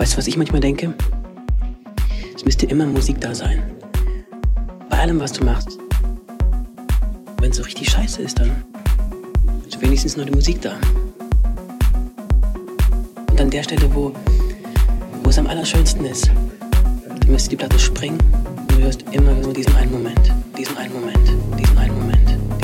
Weißt du, was ich manchmal denke? Es müsste immer Musik da sein. Bei allem, was du machst. Wenn es so richtig scheiße ist, dann ist wenigstens noch die Musik da. Und an der Stelle, wo, wo es am allerschönsten ist, dann müsste die Platte springen und du hörst immer nur diesen einen Moment, diesen einen Moment, diesen einen Moment.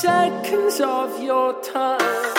seconds of your time.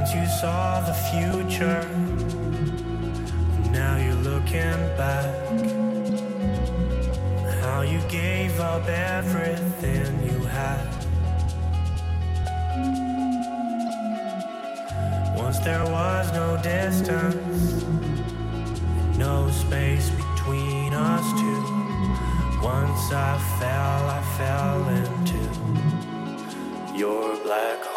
Once you saw the future, now you're looking back. How you gave up everything you had. Once there was no distance, no space between us two. Once I fell, I fell into your black